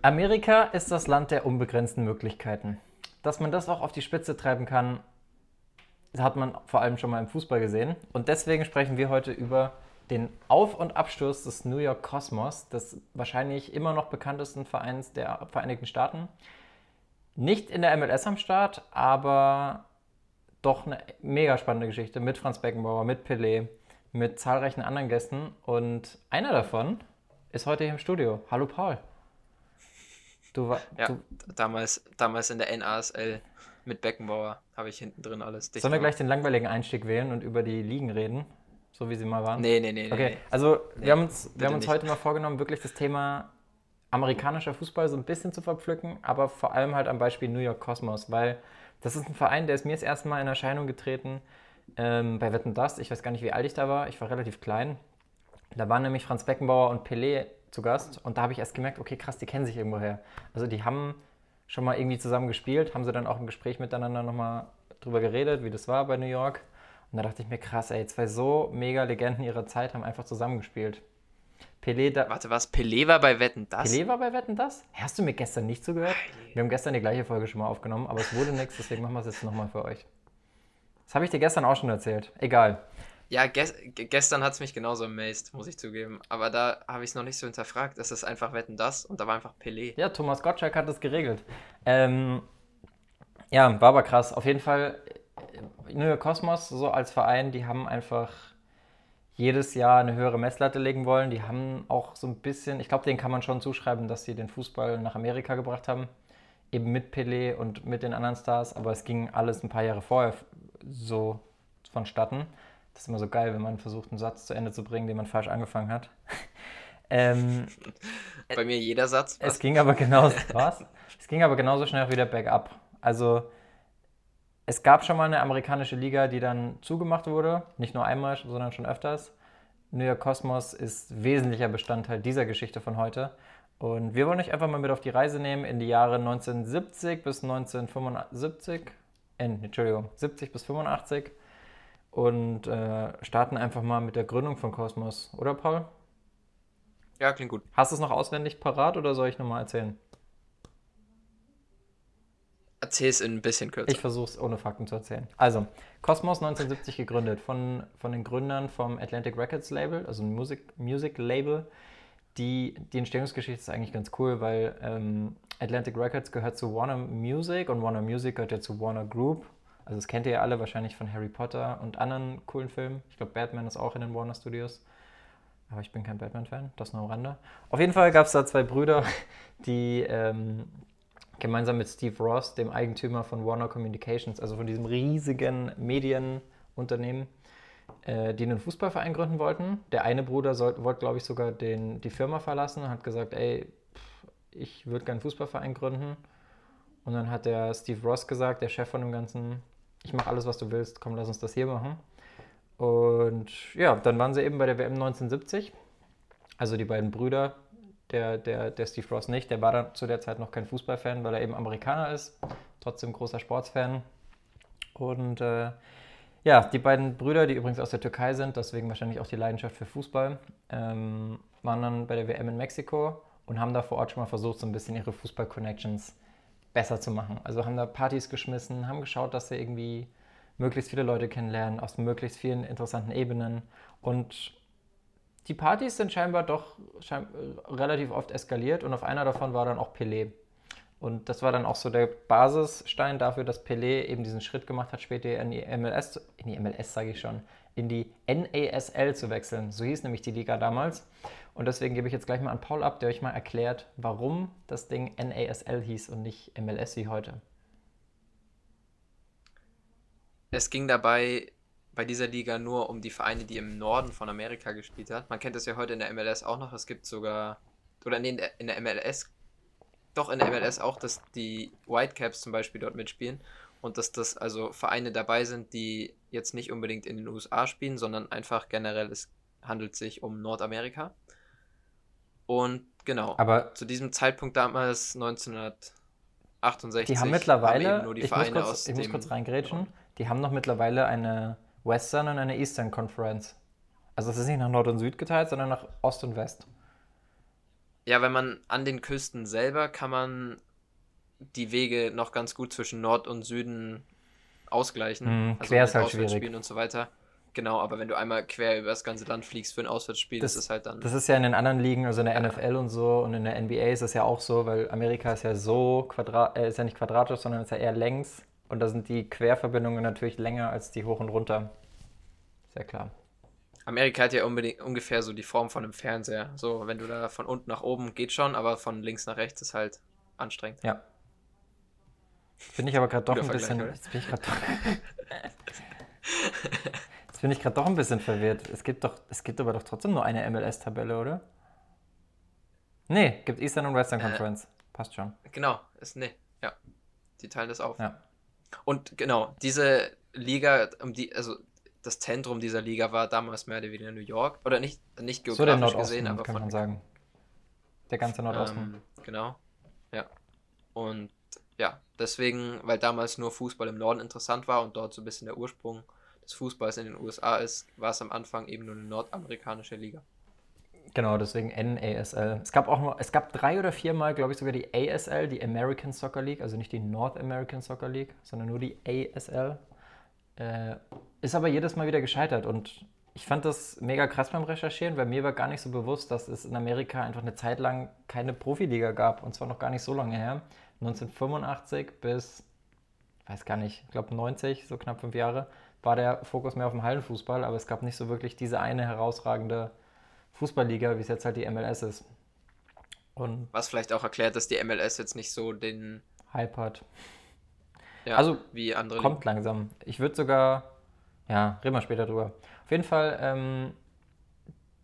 Amerika ist das Land der unbegrenzten Möglichkeiten. Dass man das auch auf die Spitze treiben kann, hat man vor allem schon mal im Fußball gesehen. Und deswegen sprechen wir heute über den Auf- und Absturz des New York Cosmos, des wahrscheinlich immer noch bekanntesten Vereins der Vereinigten Staaten. Nicht in der MLS am Start, aber doch eine mega spannende Geschichte mit Franz Beckenbauer, mit Pelé, mit zahlreichen anderen Gästen. Und einer davon ist heute hier im Studio. Hallo Paul. Du, ja, du, damals, damals in der NASL mit Beckenbauer habe ich hinten drin alles Sollen wir gleich den langweiligen Einstieg wählen und über die Ligen reden? So wie sie mal waren? Nee, nee, nee. Okay, nee. also nee, wir haben uns, wir haben uns heute mal vorgenommen, wirklich das Thema amerikanischer Fußball so ein bisschen zu verpflücken, aber vor allem halt am Beispiel New York Cosmos, weil das ist ein Verein, der ist mir das erste Mal in Erscheinung getreten ähm, bei Wetten Das. Ich weiß gar nicht, wie alt ich da war. Ich war relativ klein. Da waren nämlich Franz Beckenbauer und Pelé zu Gast und da habe ich erst gemerkt, okay, krass, die kennen sich irgendwoher. Also die haben schon mal irgendwie zusammen gespielt, haben sie dann auch im Gespräch miteinander nochmal drüber geredet, wie das war bei New York. Und da dachte ich mir, krass, ey, zwei so mega Legenden ihrer Zeit haben einfach zusammengespielt. Pelé da Warte, was? Pelé war bei Wetten das? Pelé war bei Wetten das? Hast du mir gestern nicht zugehört? Wir haben gestern die gleiche Folge schon mal aufgenommen, aber es wurde nichts, deswegen machen wir es jetzt nochmal für euch. Das habe ich dir gestern auch schon erzählt. Egal. Ja, ges gestern hat es mich genauso amazed, muss ich zugeben. Aber da habe ich es noch nicht so hinterfragt. Es ist einfach Wetten das und da war einfach Pelé. Ja, Thomas Gottschalk hat das geregelt. Ähm, ja, war aber krass. Auf jeden Fall, äh, New York Cosmos, so als Verein, die haben einfach jedes Jahr eine höhere Messlatte legen wollen. Die haben auch so ein bisschen, ich glaube, denen kann man schon zuschreiben, dass sie den Fußball nach Amerika gebracht haben. Eben mit Pelé und mit den anderen Stars. Aber es ging alles ein paar Jahre vorher so vonstatten. Das ist immer so geil, wenn man versucht, einen Satz zu Ende zu bringen, den man falsch angefangen hat. ähm, Bei mir jeder Satz. Was? Es ging aber genauso, was? Es ging aber genauso schnell auch wieder bergab. Also es gab schon mal eine amerikanische Liga, die dann zugemacht wurde. Nicht nur einmal, sondern schon öfters. New York Cosmos ist wesentlicher Bestandteil dieser Geschichte von heute. Und wir wollen euch einfach mal mit auf die Reise nehmen in die Jahre 1970 bis 1975. Äh, Entschuldigung, 70 bis 85 und äh, starten einfach mal mit der Gründung von Cosmos, oder Paul? Ja, klingt gut. Hast du es noch auswendig parat oder soll ich nochmal erzählen? Erzähl es in ein bisschen kürzer. Ich versuche es ohne Fakten zu erzählen. Also, Cosmos 1970 gegründet von, von den Gründern vom Atlantic Records Label, also ein Music, Music Label. Die, die Entstehungsgeschichte ist eigentlich ganz cool, weil ähm, Atlantic Records gehört zu Warner Music und Warner Music gehört ja zu Warner Group also das kennt ihr ja alle wahrscheinlich von Harry Potter und anderen coolen Filmen. Ich glaube, Batman ist auch in den Warner Studios. Aber ich bin kein Batman-Fan, das nur am Rande. Auf jeden Fall gab es da zwei Brüder, die ähm, gemeinsam mit Steve Ross, dem Eigentümer von Warner Communications, also von diesem riesigen Medienunternehmen, äh, die einen Fußballverein gründen wollten. Der eine Bruder wollte, glaube ich, sogar den, die Firma verlassen und hat gesagt, ey, pff, ich würde gerne einen Fußballverein gründen. Und dann hat der Steve Ross gesagt, der Chef von dem ganzen ich mache alles, was du willst, komm, lass uns das hier machen. Und ja, dann waren sie eben bei der WM 1970. Also die beiden Brüder, der, der, der Steve Ross nicht, der war dann zu der Zeit noch kein Fußballfan, weil er eben Amerikaner ist, trotzdem großer Sportsfan. Und äh, ja, die beiden Brüder, die übrigens aus der Türkei sind, deswegen wahrscheinlich auch die Leidenschaft für Fußball, ähm, waren dann bei der WM in Mexiko und haben da vor Ort schon mal versucht, so ein bisschen ihre Fußball-Connections besser zu machen. Also haben da Partys geschmissen, haben geschaut, dass sie irgendwie möglichst viele Leute kennenlernen, aus möglichst vielen interessanten Ebenen. Und die Partys sind scheinbar doch schein relativ oft eskaliert und auf einer davon war dann auch Pelé. Und das war dann auch so der Basisstein dafür, dass Pelé eben diesen Schritt gemacht hat, später in die MLS, in die MLS sage ich schon, in die NASL zu wechseln. So hieß nämlich die Liga damals. Und deswegen gebe ich jetzt gleich mal an Paul ab, der euch mal erklärt, warum das Ding NASL hieß und nicht MLS wie heute. Es ging dabei bei dieser Liga nur um die Vereine, die im Norden von Amerika gespielt hat. Man kennt das ja heute in der MLS auch noch. Es gibt sogar, oder nee, in der MLS, doch in der MLS auch, dass die Whitecaps zum Beispiel dort mitspielen und dass das also Vereine dabei sind, die jetzt nicht unbedingt in den USA spielen, sondern einfach generell, es handelt sich um Nordamerika. Und genau, aber zu diesem Zeitpunkt damals 1968 die haben mittlerweile, haben die ich, muss kurz, ich muss kurz reingrätschen, die haben noch mittlerweile eine Western und eine Eastern Conference. Also es ist nicht nach Nord und Süd geteilt, sondern nach Ost und West. Ja, wenn man an den Küsten selber kann man die Wege noch ganz gut zwischen Nord und Süden ausgleichen. Hm, also quer ist halt schwierig. Auswärtsspielen und so weiter. Genau, aber wenn du einmal quer über das ganze Land fliegst für ein Auswärtsspiel, Das- das ist halt dann. Das ist ja in den anderen Ligen, also in der NFL und so und in der NBA ist es ja auch so, weil Amerika ist ja so quadrat, äh, ist ja nicht quadratisch, sondern ist ja eher längs und da sind die Querverbindungen natürlich länger als die hoch und runter. Sehr klar. Amerika hat ja unbedingt ungefähr so die Form von einem Fernseher. So, wenn du da von unten nach oben geht schon, aber von links nach rechts ist halt anstrengend. Ja. Jetzt bin ich aber gerade doch ein bisschen. Oder? Jetzt bin ich gerade doch. Jetzt bin ich gerade doch ein bisschen verwirrt. Es gibt doch, es gibt aber doch trotzdem nur eine MLS-Tabelle, oder? Nee, gibt Eastern und Western Äh. Conference. Passt schon. Genau, ist ne, ja. Die teilen das auf. Ja. Und genau, diese Liga, um die, also das Zentrum dieser Liga war damals mehr oder weniger New York. Oder nicht, nicht So geografisch Nordosten, gesehen, aber kann von man sagen. Der ganze Nordosten. Ähm, genau. Ja. Und ja, deswegen, weil damals nur Fußball im Norden interessant war und dort so ein bisschen der Ursprung des Fußballs in den USA ist, war es am Anfang eben nur eine nordamerikanische Liga. Genau, deswegen NASL. Es gab auch nur, es gab drei oder viermal, glaube ich, sogar die ASL, die American Soccer League, also nicht die North American Soccer League, sondern nur die ASL. Äh, ist aber jedes Mal wieder gescheitert und ich fand das mega krass beim Recherchieren, weil mir war gar nicht so bewusst, dass es in Amerika einfach eine Zeit lang keine Profiliga gab und zwar noch gar nicht so lange her. 1985 bis, weiß gar nicht, ich glaube 90, so knapp fünf Jahre, war der Fokus mehr auf dem Hallenfußball, aber es gab nicht so wirklich diese eine herausragende Fußballliga, wie es jetzt halt die MLS ist. Und Was vielleicht auch erklärt, dass die MLS jetzt nicht so den, Hype hat. ja, Also, wie andere Kommt langsam. Ich würde sogar, ja, reden wir später drüber. Auf jeden Fall ähm,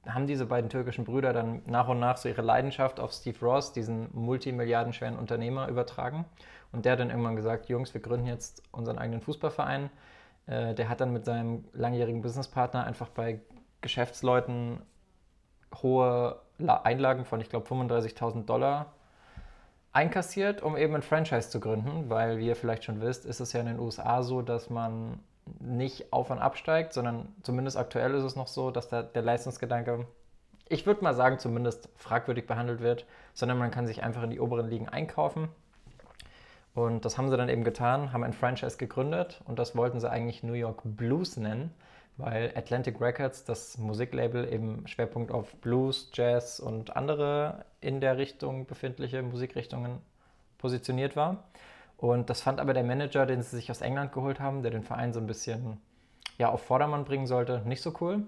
haben diese beiden türkischen Brüder dann nach und nach so ihre Leidenschaft auf Steve Ross, diesen multimilliardenschweren Unternehmer, übertragen. Und der hat dann irgendwann gesagt, Jungs, wir gründen jetzt unseren eigenen Fußballverein. Äh, der hat dann mit seinem langjährigen Businesspartner einfach bei Geschäftsleuten hohe La Einlagen von, ich glaube, 35.000 Dollar einkassiert, um eben ein Franchise zu gründen, weil, wie ihr vielleicht schon wisst, ist es ja in den USA so, dass man nicht auf und absteigt, sondern zumindest aktuell ist es noch so, dass da der Leistungsgedanke, ich würde mal sagen, zumindest fragwürdig behandelt wird, sondern man kann sich einfach in die oberen Ligen einkaufen. Und das haben sie dann eben getan, haben ein Franchise gegründet und das wollten sie eigentlich New York Blues nennen, weil Atlantic Records, das Musiklabel, eben Schwerpunkt auf Blues, Jazz und andere in der Richtung befindliche Musikrichtungen positioniert war. Und das fand aber der Manager, den sie sich aus England geholt haben, der den Verein so ein bisschen ja, auf Vordermann bringen sollte, nicht so cool.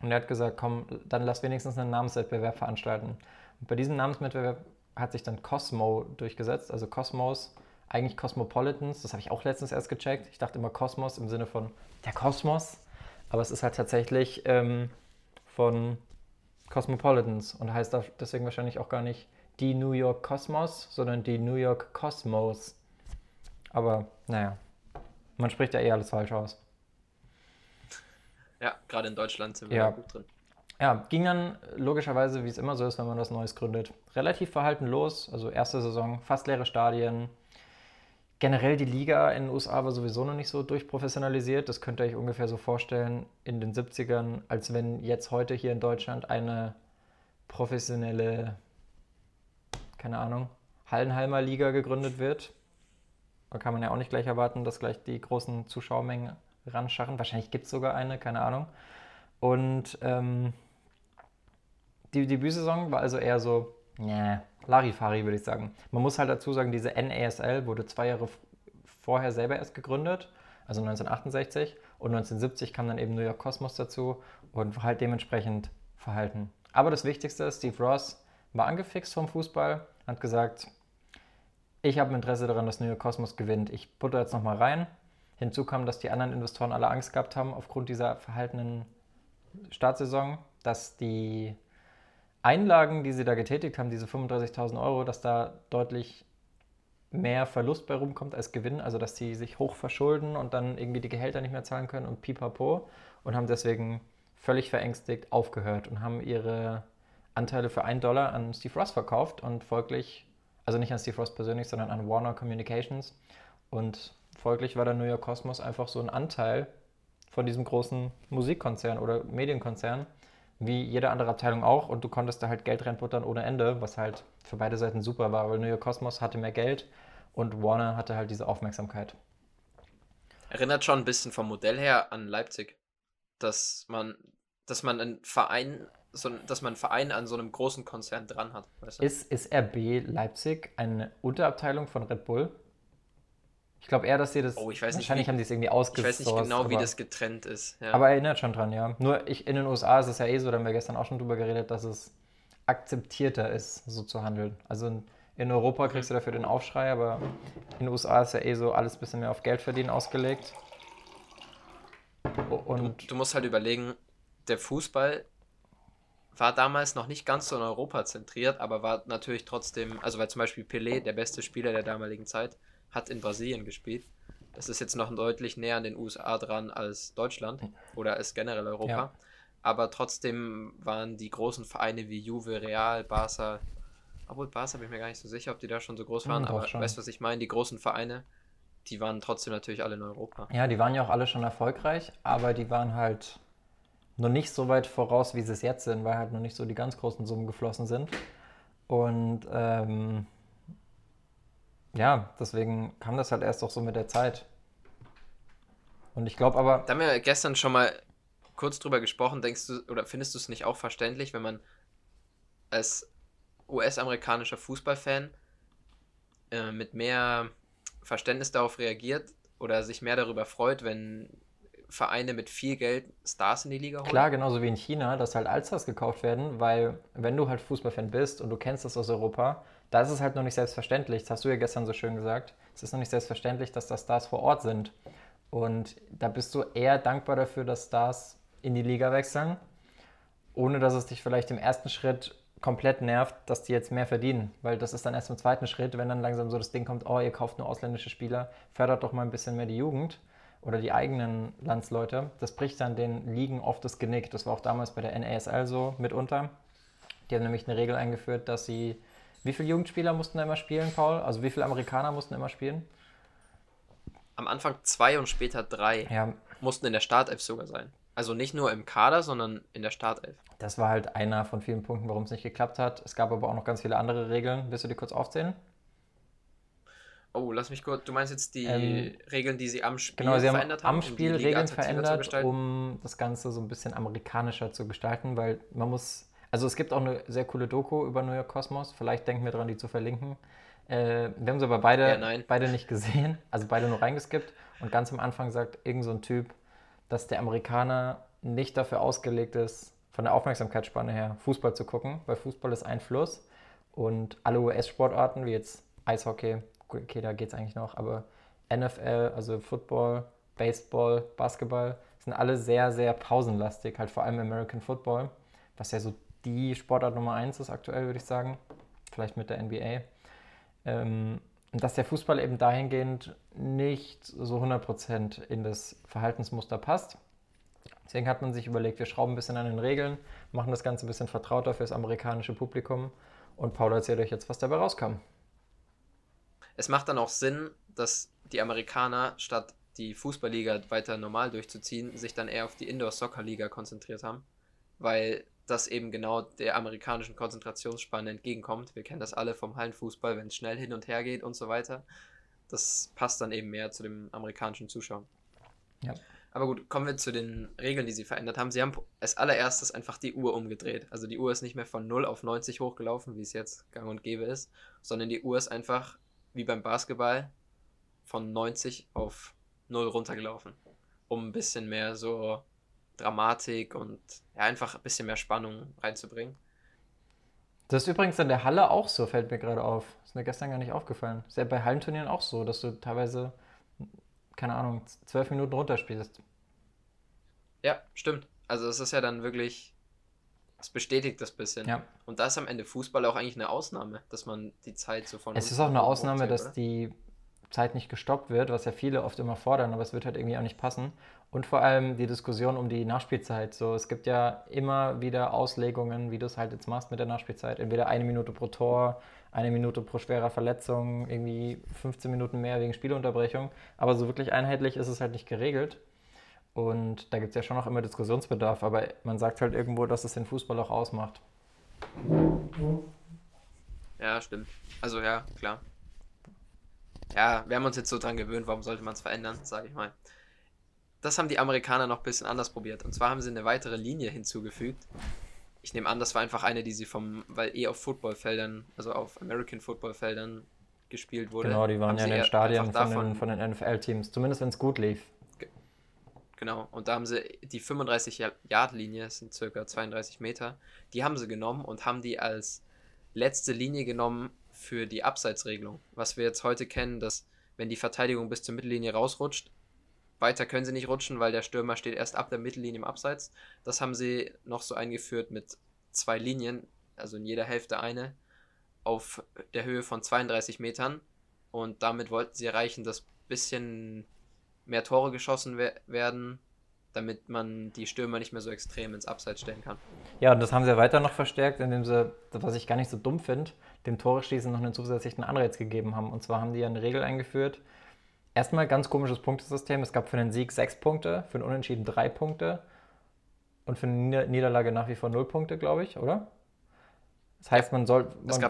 Und er hat gesagt, komm, dann lass wenigstens einen Namenswettbewerb veranstalten. Und bei diesem Namenswettbewerb hat sich dann Cosmo durchgesetzt, also Cosmos, eigentlich Cosmopolitans, das habe ich auch letztens erst gecheckt. Ich dachte immer Kosmos im Sinne von der Kosmos, aber es ist halt tatsächlich ähm, von Cosmopolitans und heißt deswegen wahrscheinlich auch gar nicht die New York Cosmos, sondern die New York Cosmos. Aber naja, man spricht ja eh alles falsch aus. Ja, gerade in Deutschland sind wir Ja. gut drin. Ja, ging dann logischerweise, wie es immer so ist, wenn man was Neues gründet, relativ verhalten los. Also erste Saison, fast leere Stadien. Generell die Liga in den USA war sowieso noch nicht so durchprofessionalisiert. Das könnt ihr euch ungefähr so vorstellen in den 70ern, als wenn jetzt heute hier in Deutschland eine professionelle, keine Ahnung, Hallenhalmer Liga gegründet wird. Da kann man ja auch nicht gleich erwarten, dass gleich die großen Zuschauermengen ranschachen. Wahrscheinlich gibt es sogar eine, keine Ahnung. Und ähm, die Debütsaison war also eher so, nee, Larifari würde ich sagen. Man muss halt dazu sagen, diese NASL wurde zwei Jahre vorher selber erst gegründet, also 1968. Und 1970 kam dann eben New York Cosmos dazu und halt dementsprechend verhalten. Aber das Wichtigste, Steve Ross war angefixt vom Fußball, hat gesagt, ich habe Interesse daran, dass New York Cosmos gewinnt. Ich butter jetzt nochmal rein. Hinzu kam, dass die anderen Investoren alle Angst gehabt haben aufgrund dieser verhaltenen Startsaison, dass die Einlagen, die sie da getätigt haben, diese 35.000 Euro, dass da deutlich mehr Verlust bei rumkommt als Gewinn, also dass sie sich hoch verschulden und dann irgendwie die Gehälter nicht mehr zahlen können und pipapo und haben deswegen völlig verängstigt aufgehört und haben ihre Anteile für 1 Dollar an Steve Ross verkauft und folglich, also nicht an Steve Ross persönlich, sondern an Warner Communications und folglich war der New York Cosmos einfach so ein Anteil von diesem großen Musikkonzern oder Medienkonzern, wie jede andere Abteilung auch, und du konntest da halt Geld reinbuttern ohne Ende, was halt für beide Seiten super war, weil New York Cosmos hatte mehr Geld und Warner hatte halt diese Aufmerksamkeit. Erinnert schon ein bisschen vom Modell her an Leipzig, dass man, dass man einen Verein, so, dass man einen Verein an so einem großen Konzern dran hat. Weißt du? ist, ist RB Leipzig eine Unterabteilung von Red Bull? Ich glaube eher, dass sie das. Oh, ich weiß wahrscheinlich nicht, haben die es irgendwie ausgesourced. Ich weiß nicht genau, wie das getrennt ist. Ja. Aber erinnert schon dran, ja. Nur ich, in den USA ist es ja eh so, da haben wir gestern auch schon drüber geredet, dass es akzeptierter ist, so zu handeln. Also in, in Europa kriegst du dafür den Aufschrei, aber in den USA ist ja eh so alles ein bisschen mehr auf Geld verdienen ausgelegt. Und du, du musst halt überlegen, der Fußball war damals noch nicht ganz so in Europa zentriert, aber war natürlich trotzdem, also weil zum Beispiel Pelé, der beste Spieler der damaligen Zeit, hat in Brasilien gespielt. Das ist jetzt noch deutlich näher an den USA dran als Deutschland oder als generell Europa. Ja. Aber trotzdem waren die großen Vereine wie Juve, Real, Barca, obwohl Barca bin ich mir gar nicht so sicher, ob die da schon so groß waren, mhm, aber schon. weißt du, was ich meine? Die großen Vereine, die waren trotzdem natürlich alle in Europa. Ja, die waren ja auch alle schon erfolgreich, aber die waren halt noch nicht so weit voraus, wie sie es jetzt sind, weil halt noch nicht so die ganz großen Summen geflossen sind. Und ähm, ja, deswegen kam das halt erst auch so mit der Zeit. Und ich glaube aber. Da haben wir gestern schon mal kurz drüber gesprochen. Denkst du, oder findest du es nicht auch verständlich, wenn man als US-amerikanischer Fußballfan äh, mit mehr Verständnis darauf reagiert oder sich mehr darüber freut, wenn Vereine mit viel Geld Stars in die Liga holen? Klar, genauso wie in China, dass halt Allstars gekauft werden, weil wenn du halt Fußballfan bist und du kennst das aus Europa, da ist es halt noch nicht selbstverständlich. Das hast du ja gestern so schön gesagt. Es ist noch nicht selbstverständlich, dass da Stars vor Ort sind. Und da bist du eher dankbar dafür, dass Stars in die Liga wechseln, ohne dass es dich vielleicht im ersten Schritt komplett nervt, dass die jetzt mehr verdienen. Weil das ist dann erst im zweiten Schritt, wenn dann langsam so das Ding kommt, oh, ihr kauft nur ausländische Spieler, fördert doch mal ein bisschen mehr die Jugend oder die eigenen Landsleute. Das bricht dann den Ligen oft das Genick. Das war auch damals bei der NASL so mitunter. Die haben nämlich eine Regel eingeführt, dass sie wie viele Jugendspieler mussten da immer spielen, Paul? Also wie viele Amerikaner mussten immer spielen? Am Anfang zwei und später drei ja. mussten in der Startelf sogar sein. Also nicht nur im Kader, sondern in der Startelf. Das war halt einer von vielen Punkten, warum es nicht geklappt hat. Es gab aber auch noch ganz viele andere Regeln. Willst du die kurz aufzählen? Oh, lass mich kurz. Du meinst jetzt die ähm, Regeln, die sie am Spiel genau, sie verändert haben? Am Spiel um Regeln verändert, um das Ganze so ein bisschen amerikanischer zu gestalten, weil man muss also es gibt auch eine sehr coole Doku über New York Cosmos. Vielleicht denken wir dran, die zu verlinken. Äh, wir haben sie aber beide, ja, beide nicht gesehen, also beide nur reingeskippt. Und ganz am Anfang sagt irgend so ein Typ, dass der Amerikaner nicht dafür ausgelegt ist, von der Aufmerksamkeitsspanne her Fußball zu gucken, weil Fußball ist ein Fluss und alle US-Sportarten, wie jetzt Eishockey, okay, da geht es eigentlich noch, aber NFL, also Football, Baseball, Basketball, sind alle sehr, sehr pausenlastig, halt vor allem American Football, was ja so die Sportart Nummer eins ist aktuell, würde ich sagen. Vielleicht mit der NBA. Ähm, dass der Fußball eben dahingehend nicht so 100% in das Verhaltensmuster passt. Deswegen hat man sich überlegt, wir schrauben ein bisschen an den Regeln, machen das Ganze ein bisschen vertrauter für das amerikanische Publikum. Und Paul erzählt euch jetzt, was dabei rauskam. Es macht dann auch Sinn, dass die Amerikaner statt die Fußballliga weiter normal durchzuziehen, sich dann eher auf die Indoor-Soccer-Liga konzentriert haben. Weil das eben genau der amerikanischen Konzentrationsspanne entgegenkommt. Wir kennen das alle vom Hallenfußball, wenn es schnell hin und her geht und so weiter. Das passt dann eben mehr zu dem amerikanischen Zuschauer. Ja. Aber gut, kommen wir zu den Regeln, die sie verändert haben. Sie haben als allererstes einfach die Uhr umgedreht. Also die Uhr ist nicht mehr von 0 auf 90 hochgelaufen, wie es jetzt gang und gäbe ist, sondern die Uhr ist einfach wie beim Basketball von 90 auf 0 runtergelaufen. Um ein bisschen mehr so Dramatik und ja, einfach ein bisschen mehr Spannung reinzubringen. Das ist übrigens in der Halle auch so, fällt mir gerade auf. Ist mir gestern gar nicht aufgefallen. Ist ja bei Hallenturnieren auch so, dass du teilweise, keine Ahnung, zwölf Minuten runterspielst. Ja, stimmt. Also es ist ja dann wirklich, es bestätigt das bisschen. Ja. Und da ist am Ende Fußball auch eigentlich eine Ausnahme, dass man die Zeit so von. Es ist auch eine Ausnahme, dass die Zeit nicht gestoppt wird, was ja viele oft immer fordern, aber es wird halt irgendwie auch nicht passen. Und vor allem die Diskussion um die Nachspielzeit. So, es gibt ja immer wieder Auslegungen, wie du es halt jetzt machst mit der Nachspielzeit. Entweder eine Minute pro Tor, eine Minute pro schwerer Verletzung, irgendwie 15 Minuten mehr wegen Spielunterbrechung. Aber so wirklich einheitlich ist es halt nicht geregelt. Und da gibt es ja schon noch immer Diskussionsbedarf, aber man sagt halt irgendwo, dass es den Fußball auch ausmacht. Ja, stimmt. Also ja, klar. Ja, wir haben uns jetzt so dran gewöhnt, warum sollte man es verändern, sage ich mal. Das haben die Amerikaner noch ein bisschen anders probiert. Und zwar haben sie eine weitere Linie hinzugefügt. Ich nehme an, das war einfach eine, die sie vom, weil eh auf Footballfeldern, also auf American Footballfeldern gespielt wurde. Genau, die waren ja in den Stadien von, den, von den NFL-Teams, zumindest wenn es gut lief. Genau, und da haben sie die 35-Yard-Linie, das sind circa 32 Meter, die haben sie genommen und haben die als letzte Linie genommen für die Abseitsregelung. Was wir jetzt heute kennen, dass wenn die Verteidigung bis zur Mittellinie rausrutscht, weiter können sie nicht rutschen, weil der Stürmer steht erst ab der Mittellinie im Abseits. Das haben sie noch so eingeführt mit zwei Linien, also in jeder Hälfte eine, auf der Höhe von 32 Metern. Und damit wollten sie erreichen, dass bisschen mehr Tore geschossen we werden, damit man die Stürmer nicht mehr so extrem ins Abseits stellen kann. Ja, und das haben sie ja weiter noch verstärkt, indem sie, was ich gar nicht so dumm finde, dem Tore schießen noch einen zusätzlichen Anreiz gegeben haben. Und zwar haben die ja eine Regel eingeführt. Erstmal ganz komisches Punktesystem. Es gab für den Sieg sechs Punkte, für den Unentschieden drei Punkte und für eine Niederlage nach wie vor null Punkte, glaube ich, oder? Das heißt, man, soll, man,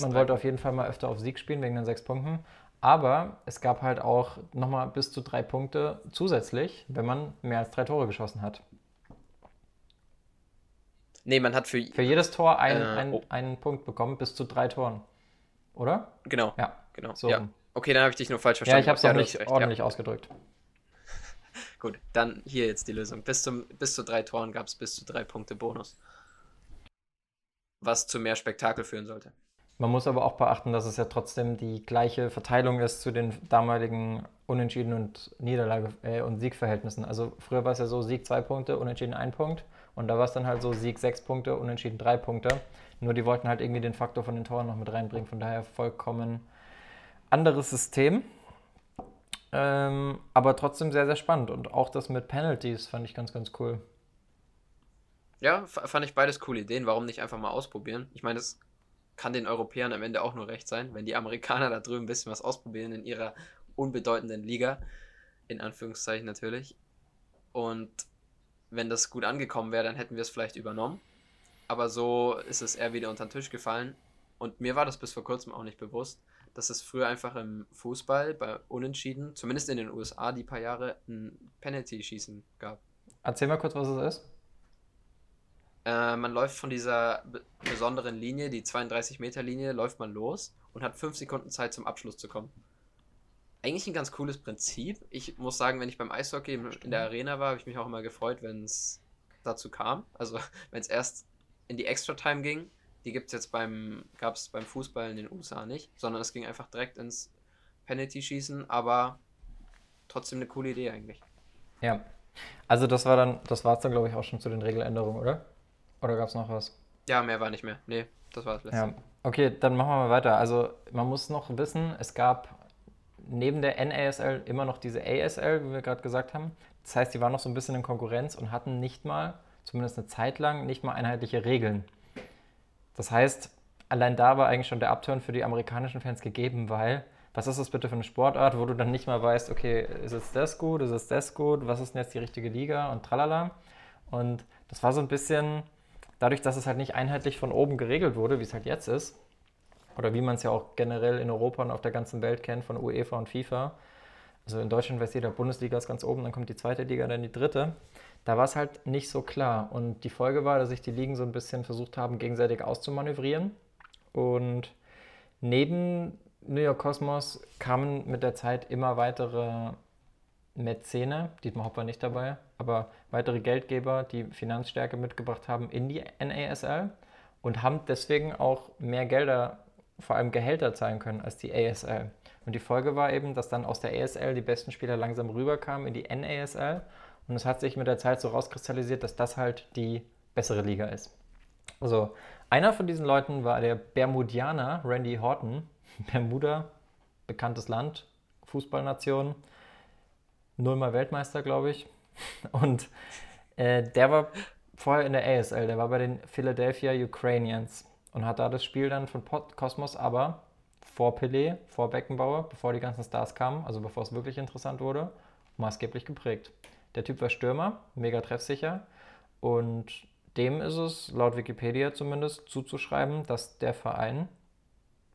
man wollte auf jeden Fall mal öfter auf Sieg spielen wegen den sechs Punkten. Aber es gab halt auch nochmal bis zu drei Punkte zusätzlich, wenn man mehr als drei Tore geschossen hat. Nee, man hat für, für jedes Tor ein, äh, ein, oh. einen Punkt bekommen, bis zu drei Toren. Oder? Genau. Ja, genau. So. Ja. Okay, dann habe ich dich nur falsch verstanden. Ja, ich habe es ja, nicht recht, ordentlich ja. ausgedrückt. Gut, dann hier jetzt die Lösung. Bis, zum, bis zu drei Toren gab es bis zu drei Punkte Bonus. Was zu mehr Spektakel führen sollte. Man muss aber auch beachten, dass es ja trotzdem die gleiche Verteilung ist zu den damaligen Unentschieden und Niederlage äh, und Siegverhältnissen. Also früher war es ja so Sieg zwei Punkte, Unentschieden ein Punkt und da war es dann halt so Sieg sechs Punkte, Unentschieden drei Punkte. Nur die wollten halt irgendwie den Faktor von den Toren noch mit reinbringen. Von daher vollkommen anderes System. Ähm, aber trotzdem sehr, sehr spannend. Und auch das mit Penalties fand ich ganz, ganz cool. Ja, fand ich beides coole Ideen. Warum nicht einfach mal ausprobieren? Ich meine, das kann den Europäern am Ende auch nur recht sein, wenn die Amerikaner da drüben ein bisschen was ausprobieren in ihrer unbedeutenden Liga. In Anführungszeichen natürlich. Und wenn das gut angekommen wäre, dann hätten wir es vielleicht übernommen. Aber so ist es eher wieder unter den Tisch gefallen. Und mir war das bis vor kurzem auch nicht bewusst, dass es früher einfach im Fußball bei Unentschieden, zumindest in den USA die paar Jahre, ein Penalty-Schießen gab. Erzähl mal kurz, was es ist. Äh, man läuft von dieser besonderen Linie, die 32-Meter-Linie, läuft man los und hat fünf Sekunden Zeit zum Abschluss zu kommen. Eigentlich ein ganz cooles Prinzip. Ich muss sagen, wenn ich beim Eishockey in der Arena war, habe ich mich auch immer gefreut, wenn es dazu kam. Also wenn es erst in die Extra-Time ging. Die gibt es jetzt beim, gab es beim Fußball in den USA nicht, sondern es ging einfach direkt ins Penalty-Schießen, aber trotzdem eine coole Idee eigentlich. Ja. Also das war dann, das war es dann, glaube ich, auch schon zu den Regeländerungen, oder? Oder gab es noch was? Ja, mehr war nicht mehr. Nee, das war das letzte. Ja. Okay, dann machen wir mal weiter. Also man muss noch wissen, es gab neben der NASL immer noch diese ASL, wie wir gerade gesagt haben. Das heißt, die waren noch so ein bisschen in Konkurrenz und hatten nicht mal, zumindest eine Zeit lang, nicht mal einheitliche Regeln. Das heißt, allein da war eigentlich schon der Upturn für die amerikanischen Fans gegeben, weil was ist das bitte für eine Sportart, wo du dann nicht mal weißt, okay, ist es das gut, ist es das gut, was ist denn jetzt die richtige Liga und tralala. Und das war so ein bisschen, dadurch, dass es halt nicht einheitlich von oben geregelt wurde, wie es halt jetzt ist, oder wie man es ja auch generell in Europa und auf der ganzen Welt kennt von UEFA und FIFA. Also in Deutschland weiß jeder, Bundesliga ist ganz oben, dann kommt die zweite Liga, dann die dritte. Da war es halt nicht so klar. Und die Folge war, dass sich die Ligen so ein bisschen versucht haben, gegenseitig auszumanövrieren. Und neben New York Cosmos kamen mit der Zeit immer weitere Mäzene, Dietmar Hopp war nicht dabei, aber weitere Geldgeber, die Finanzstärke mitgebracht haben in die NASL und haben deswegen auch mehr Gelder, vor allem Gehälter zahlen können als die ASL. Und die Folge war eben, dass dann aus der ASL die besten Spieler langsam rüberkamen in die NASL und es hat sich mit der Zeit so rauskristallisiert, dass das halt die bessere Liga ist. Also einer von diesen Leuten war der Bermudianer Randy Horton. Bermuda, bekanntes Land, Fußballnation, nullmal Weltmeister, glaube ich. Und äh, der war vorher in der ASL, der war bei den Philadelphia Ukrainians und hat da das Spiel dann von Cosmos aber vor Pelé, vor Beckenbauer, bevor die ganzen Stars kamen, also bevor es wirklich interessant wurde, maßgeblich geprägt. Der Typ war Stürmer, mega treffsicher. Und dem ist es, laut Wikipedia zumindest, zuzuschreiben, dass der Verein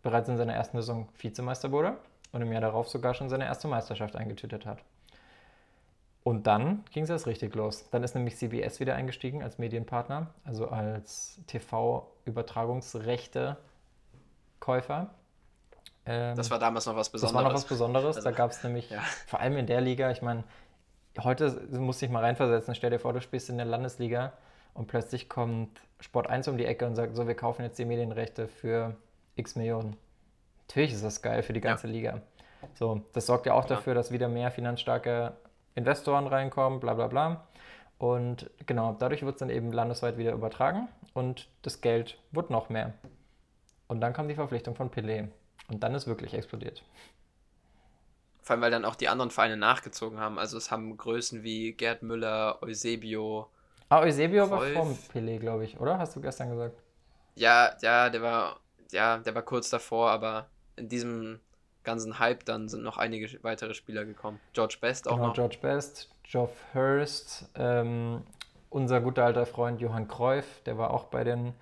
bereits in seiner ersten Saison Vizemeister wurde und im Jahr darauf sogar schon seine erste Meisterschaft eingetütet hat. Und dann ging es erst richtig los. Dann ist nämlich CBS wieder eingestiegen als Medienpartner, also als TV-Übertragungsrechte-Käufer. Ähm, das war damals noch was Besonderes. Das war noch was Besonderes. Also, da gab es nämlich, ja. vor allem in der Liga, ich meine, heute muss ich mal reinversetzen, stell dir vor, du spielst in der Landesliga und plötzlich kommt Sport 1 um die Ecke und sagt, so, wir kaufen jetzt die Medienrechte für x Millionen. Natürlich ist das geil für die ganze ja. Liga. So, das sorgt ja auch ja. dafür, dass wieder mehr finanzstarke Investoren reinkommen, bla bla bla. Und genau, dadurch wird es dann eben landesweit wieder übertragen und das Geld wird noch mehr. Und dann kam die Verpflichtung von Pelé. Und dann ist wirklich explodiert. Vor allem, weil dann auch die anderen Vereine nachgezogen haben. Also es haben Größen wie Gerd Müller, Eusebio. Ah, Eusebio war vor Pelé, glaube ich, oder? Hast du gestern gesagt? Ja, ja, der war, ja, der war kurz davor, aber in diesem ganzen Hype dann sind noch einige weitere Spieler gekommen. George Best auch genau, noch. George Best, Geoff Hurst, ähm, unser guter alter Freund Johann Cruyff, der war auch bei den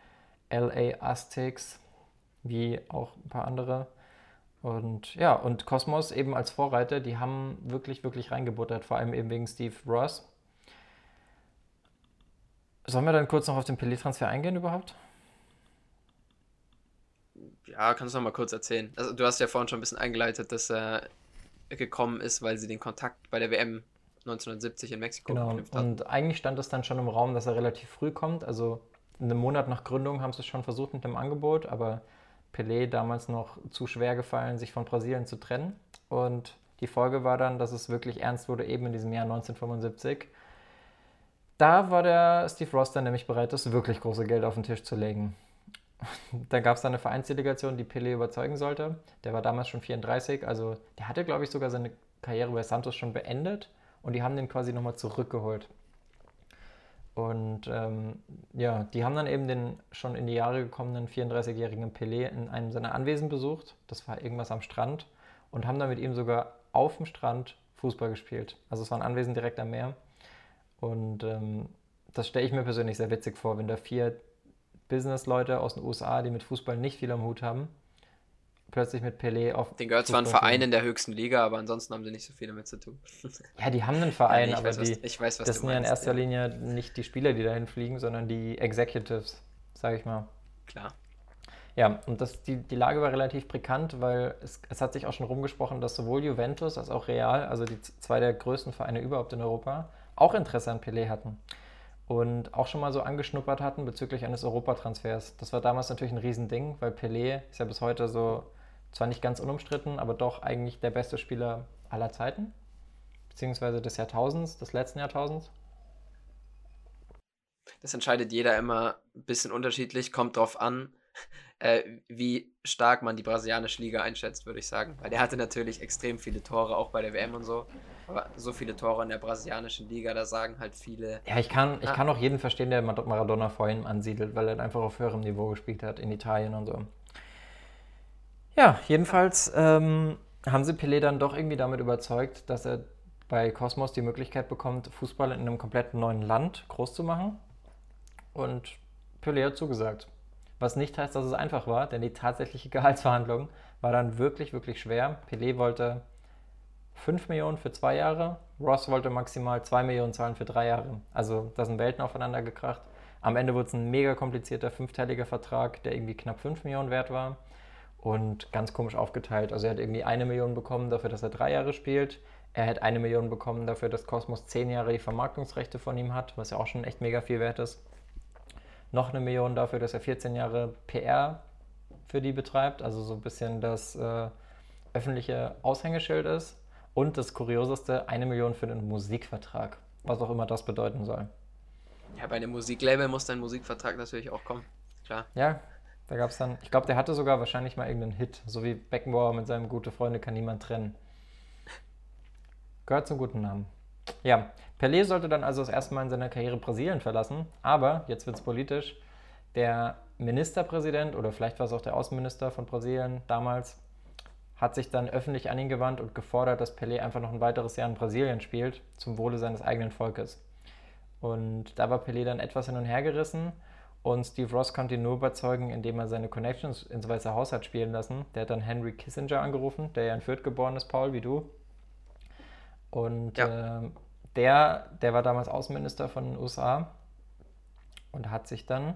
LA Aztecs, wie auch ein paar andere. Und ja, und Cosmos eben als Vorreiter, die haben wirklich, wirklich reingebuttert, vor allem eben wegen Steve Ross. Sollen wir dann kurz noch auf den Pelé-Transfer eingehen überhaupt? Ja, kannst du noch mal kurz erzählen. Also, du hast ja vorhin schon ein bisschen eingeleitet, dass er gekommen ist, weil sie den Kontakt bei der WM 1970 in Mexiko genau. geknüpft haben. Und eigentlich stand es dann schon im Raum, dass er relativ früh kommt. Also einen Monat nach Gründung haben sie es schon versucht mit dem Angebot, aber Pelé damals noch zu schwer gefallen, sich von Brasilien zu trennen. Und die Folge war dann, dass es wirklich ernst wurde, eben in diesem Jahr 1975. Da war der Steve Ross dann nämlich bereit, das wirklich große Geld auf den Tisch zu legen. Da gab es dann eine Vereinsdelegation, die Pelé überzeugen sollte. Der war damals schon 34, also der hatte, glaube ich, sogar seine Karriere bei Santos schon beendet und die haben den quasi nochmal zurückgeholt. Und ähm, ja, die haben dann eben den schon in die Jahre gekommenen 34-jährigen Pelé in einem seiner Anwesen besucht. Das war irgendwas am Strand und haben dann mit ihm sogar auf dem Strand Fußball gespielt. Also es war ein Anwesen direkt am Meer. Und ähm, das stelle ich mir persönlich sehr witzig vor, wenn da vier Business-Leute aus den USA, die mit Fußball nicht viel am Hut haben, plötzlich mit Pelé auf. Den gehört zwar ein Verein in der höchsten Liga, aber ansonsten haben sie nicht so viel damit zu tun. ja, die haben einen Verein, ja, nee, aber weiß, die, was, ich weiß, was das sind ja in erster ja. Linie nicht die Spieler, die dahin fliegen, sondern die Executives, sage ich mal. Klar. Ja, und das, die, die Lage war relativ bekannt, weil es, es hat sich auch schon rumgesprochen, dass sowohl Juventus als auch Real, also die zwei der größten Vereine überhaupt in Europa, auch Interesse an Pelé hatten und auch schon mal so angeschnuppert hatten bezüglich eines Europatransfers. Das war damals natürlich ein Riesending, weil Pelé ist ja bis heute so zwar nicht ganz unumstritten, aber doch eigentlich der beste Spieler aller Zeiten, beziehungsweise des Jahrtausends, des letzten Jahrtausends. Das entscheidet jeder immer ein bisschen unterschiedlich, kommt drauf an, äh, wie stark man die brasilianische Liga einschätzt, würde ich sagen. Weil der hatte natürlich extrem viele Tore, auch bei der WM und so. Aber so viele Tore in der brasilianischen Liga, da sagen halt viele. Ja, ich kann, ich kann auch jeden verstehen, der Maradona vorhin ansiedelt, weil er einfach auf höherem Niveau gespielt hat, in Italien und so. Ja, jedenfalls ähm, haben sie Pelé dann doch irgendwie damit überzeugt, dass er bei Cosmos die Möglichkeit bekommt, Fußball in einem komplett neuen Land groß zu machen. Und Pelé hat zugesagt. Was nicht heißt, dass es einfach war, denn die tatsächliche Gehaltsverhandlung war dann wirklich, wirklich schwer. Pelé wollte 5 Millionen für zwei Jahre, Ross wollte maximal 2 Millionen zahlen für drei Jahre. Also da sind Welten aufeinander gekracht. Am Ende wurde es ein mega komplizierter fünfteiliger Vertrag, der irgendwie knapp 5 Millionen wert war und ganz komisch aufgeteilt. Also er hat irgendwie eine Million bekommen dafür, dass er drei Jahre spielt. Er hat eine Million bekommen dafür, dass Cosmos zehn Jahre die Vermarktungsrechte von ihm hat, was ja auch schon echt mega viel wert ist noch eine Million dafür, dass er 14 Jahre PR für die betreibt, also so ein bisschen das äh, öffentliche Aushängeschild ist. Und das Kurioseste, eine Million für den Musikvertrag, was auch immer das bedeuten soll. Ja, bei einem Musiklabel muss dein Musikvertrag natürlich auch kommen, klar. Ja, da gab es dann, ich glaube, der hatte sogar wahrscheinlich mal irgendeinen Hit, so wie Beckenbauer mit seinem Gute Freunde kann niemand trennen. Gehört zum guten Namen. Ja, Pelé sollte dann also das erste Mal in seiner Karriere Brasilien verlassen, aber, jetzt wird es politisch, der Ministerpräsident oder vielleicht war es auch der Außenminister von Brasilien damals, hat sich dann öffentlich an ihn gewandt und gefordert, dass Pelé einfach noch ein weiteres Jahr in Brasilien spielt, zum Wohle seines eigenen Volkes. Und da war Pelé dann etwas hin und her gerissen und Steve Ross konnte ihn nur überzeugen, indem er seine Connections ins Weiße Haus hat spielen lassen. Der hat dann Henry Kissinger angerufen, der ja in Fürth geboren ist, Paul, wie du. Und ja. äh, der, der war damals Außenminister von den USA und hat sich dann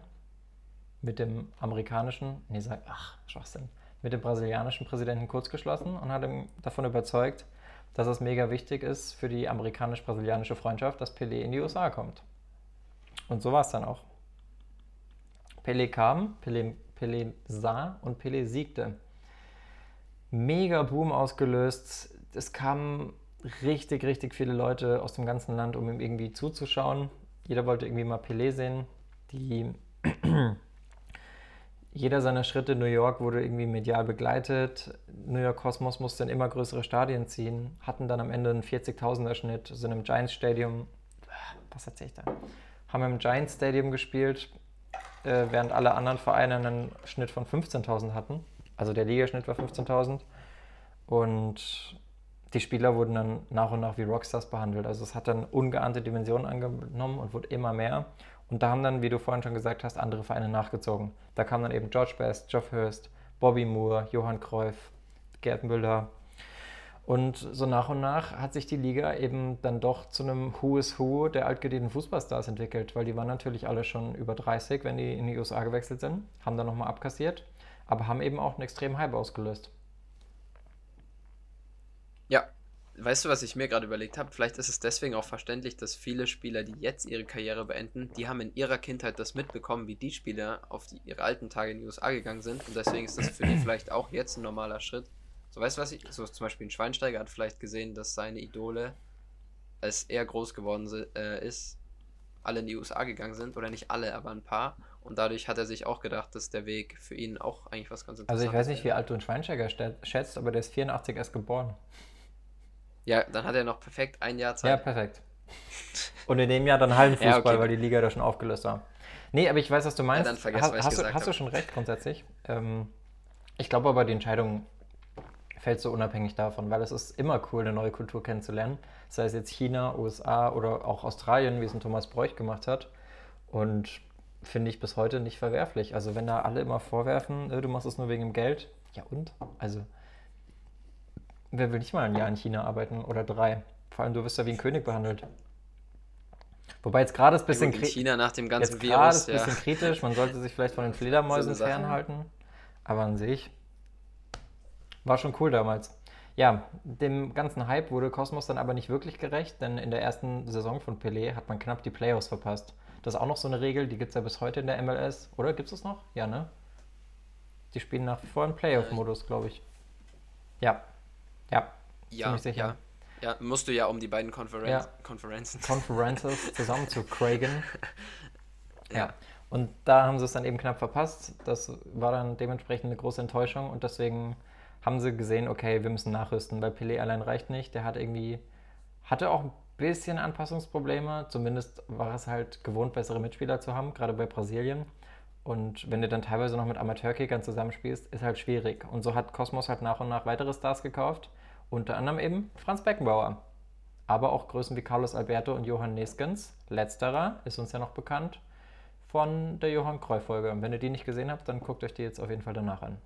mit dem amerikanischen, nee, sag, ach, Schwachsinn, mit dem brasilianischen Präsidenten kurzgeschlossen und hat ihn davon überzeugt, dass es mega wichtig ist für die amerikanisch-brasilianische Freundschaft, dass Pelé in die USA kommt. Und so war es dann auch. Pelé kam, Pelé, Pelé sah und Pelé siegte. Mega Boom ausgelöst. Es kamen richtig, richtig viele Leute aus dem ganzen Land, um ihm irgendwie zuzuschauen. Jeder wollte irgendwie mal Pelé sehen. Die jeder seiner Schritte in New York wurde irgendwie medial begleitet. New York Cosmos musste in immer größere Stadien ziehen, hatten dann am Ende einen 40.000er Schnitt, sind im Giants Stadium, was erzähl ich da? Haben im Giants Stadium gespielt, äh, während alle anderen Vereine einen Schnitt von 15.000 hatten. Also der Ligaschnitt war 15.000 und die Spieler wurden dann nach und nach wie Rockstars behandelt. Also es hat dann ungeahnte Dimensionen angenommen und wurde immer mehr. Und da haben dann, wie du vorhin schon gesagt hast, andere Vereine nachgezogen. Da kamen dann eben George Best, Geoff Hurst, Bobby Moore, Johann Cruyff, Gerd Müller. Und so nach und nach hat sich die Liga eben dann doch zu einem Who is Who der altgedienten Fußballstars entwickelt, weil die waren natürlich alle schon über 30, wenn die in die USA gewechselt sind, haben dann nochmal abkassiert, aber haben eben auch einen extremen Hype ausgelöst. Ja, Weißt du, was ich mir gerade überlegt habe? Vielleicht ist es deswegen auch verständlich, dass viele Spieler, die jetzt ihre Karriere beenden, die haben in ihrer Kindheit das mitbekommen, wie die Spieler auf die, ihre alten Tage in die USA gegangen sind. Und deswegen ist das für die vielleicht auch jetzt ein normaler Schritt. So, weißt du, was ich. So zum Beispiel ein Schweinsteiger hat vielleicht gesehen, dass seine Idole, als er groß geworden äh, ist, alle in die USA gegangen sind. Oder nicht alle, aber ein paar. Und dadurch hat er sich auch gedacht, dass der Weg für ihn auch eigentlich was ganz interessantes ist. Also ich weiß nicht, wie alt du einen Schweinsteiger schätzt, aber der ist 84 erst geboren. Ja, dann hat er noch perfekt ein Jahr Zeit. Ja, perfekt. Und in dem Jahr dann Hallenfußball, ja, okay. weil die Liga da schon aufgelöst war. Nee, aber ich weiß, was du meinst. Ja, dann vergesst, ha, hast, du, hast du schon recht grundsätzlich. Ähm, ich glaube aber, die Entscheidung fällt so unabhängig davon, weil es ist immer cool, eine neue Kultur kennenzulernen. Sei es jetzt China, USA oder auch Australien, wie es ein Thomas Bräuch gemacht hat. Und finde ich bis heute nicht verwerflich. Also wenn da alle immer vorwerfen, äh, du machst es nur wegen dem Geld, ja und? Also Wer will nicht mal ein Jahr in China arbeiten oder drei? Vor allem, du wirst ja wie ein König behandelt. Wobei jetzt gerade ist ein bisschen, ja, China nach dem ganzen jetzt Virus, ist ein bisschen kritisch. Man sollte sich vielleicht von den Fledermäusen so fernhalten. Aber an sich war schon cool damals. Ja, dem ganzen Hype wurde Cosmos dann aber nicht wirklich gerecht, denn in der ersten Saison von Pelé hat man knapp die Playoffs verpasst. Das ist auch noch so eine Regel, die gibt es ja bis heute in der MLS. Oder gibt es noch? Ja, ne? Die spielen nach wie vor im Playoff-Modus, glaube ich. Ja, ja, ja ziemlich sicher. Ja. ja, musst du ja, um die beiden Konferen ja. Konferenzen. Conferences zusammen zu Cragen. Ja. ja. Und da haben sie es dann eben knapp verpasst. Das war dann dementsprechend eine große Enttäuschung und deswegen haben sie gesehen, okay, wir müssen nachrüsten, weil Pelé allein reicht nicht. Der hat irgendwie, hatte auch ein bisschen Anpassungsprobleme. Zumindest war es halt gewohnt, bessere Mitspieler zu haben, gerade bei Brasilien. Und wenn du dann teilweise noch mit Amateurkickern zusammenspielst, ist halt schwierig. Und so hat Cosmos halt nach und nach weitere Stars gekauft. Unter anderem eben Franz Beckenbauer. Aber auch Größen wie Carlos Alberto und Johann Neskens. Letzterer ist uns ja noch bekannt von der Johann Cruyff-Folge. Wenn ihr die nicht gesehen habt, dann guckt euch die jetzt auf jeden Fall danach an.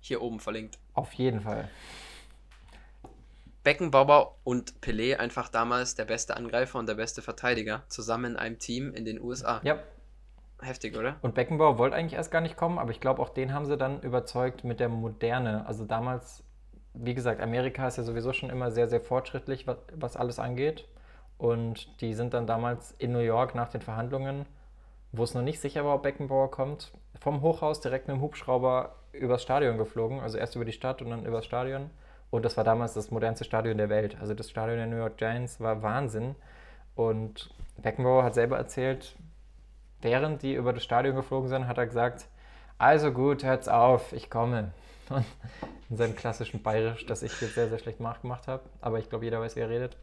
Hier oben verlinkt. Auf jeden Fall. Beckenbauer und Pelé einfach damals der beste Angreifer und der beste Verteidiger zusammen in einem Team in den USA. Ja, Heftig, oder? Und Beckenbauer wollte eigentlich erst gar nicht kommen, aber ich glaube, auch den haben sie dann überzeugt mit der Moderne. Also damals, wie gesagt, Amerika ist ja sowieso schon immer sehr, sehr fortschrittlich, was, was alles angeht. Und die sind dann damals in New York nach den Verhandlungen, wo es noch nicht sicher war, ob Beckenbauer kommt, vom Hochhaus direkt mit dem Hubschrauber übers Stadion geflogen. Also erst über die Stadt und dann übers Stadion. Und das war damals das modernste Stadion der Welt. Also das Stadion der New York Giants war Wahnsinn. Und Beckenbauer hat selber erzählt, während die über das Stadion geflogen sind, hat er gesagt, also gut, hört's auf, ich komme. in seinem klassischen Bayerisch, das ich jetzt sehr, sehr schlecht nachgemacht habe. Aber ich glaube, jeder weiß, wie er redet.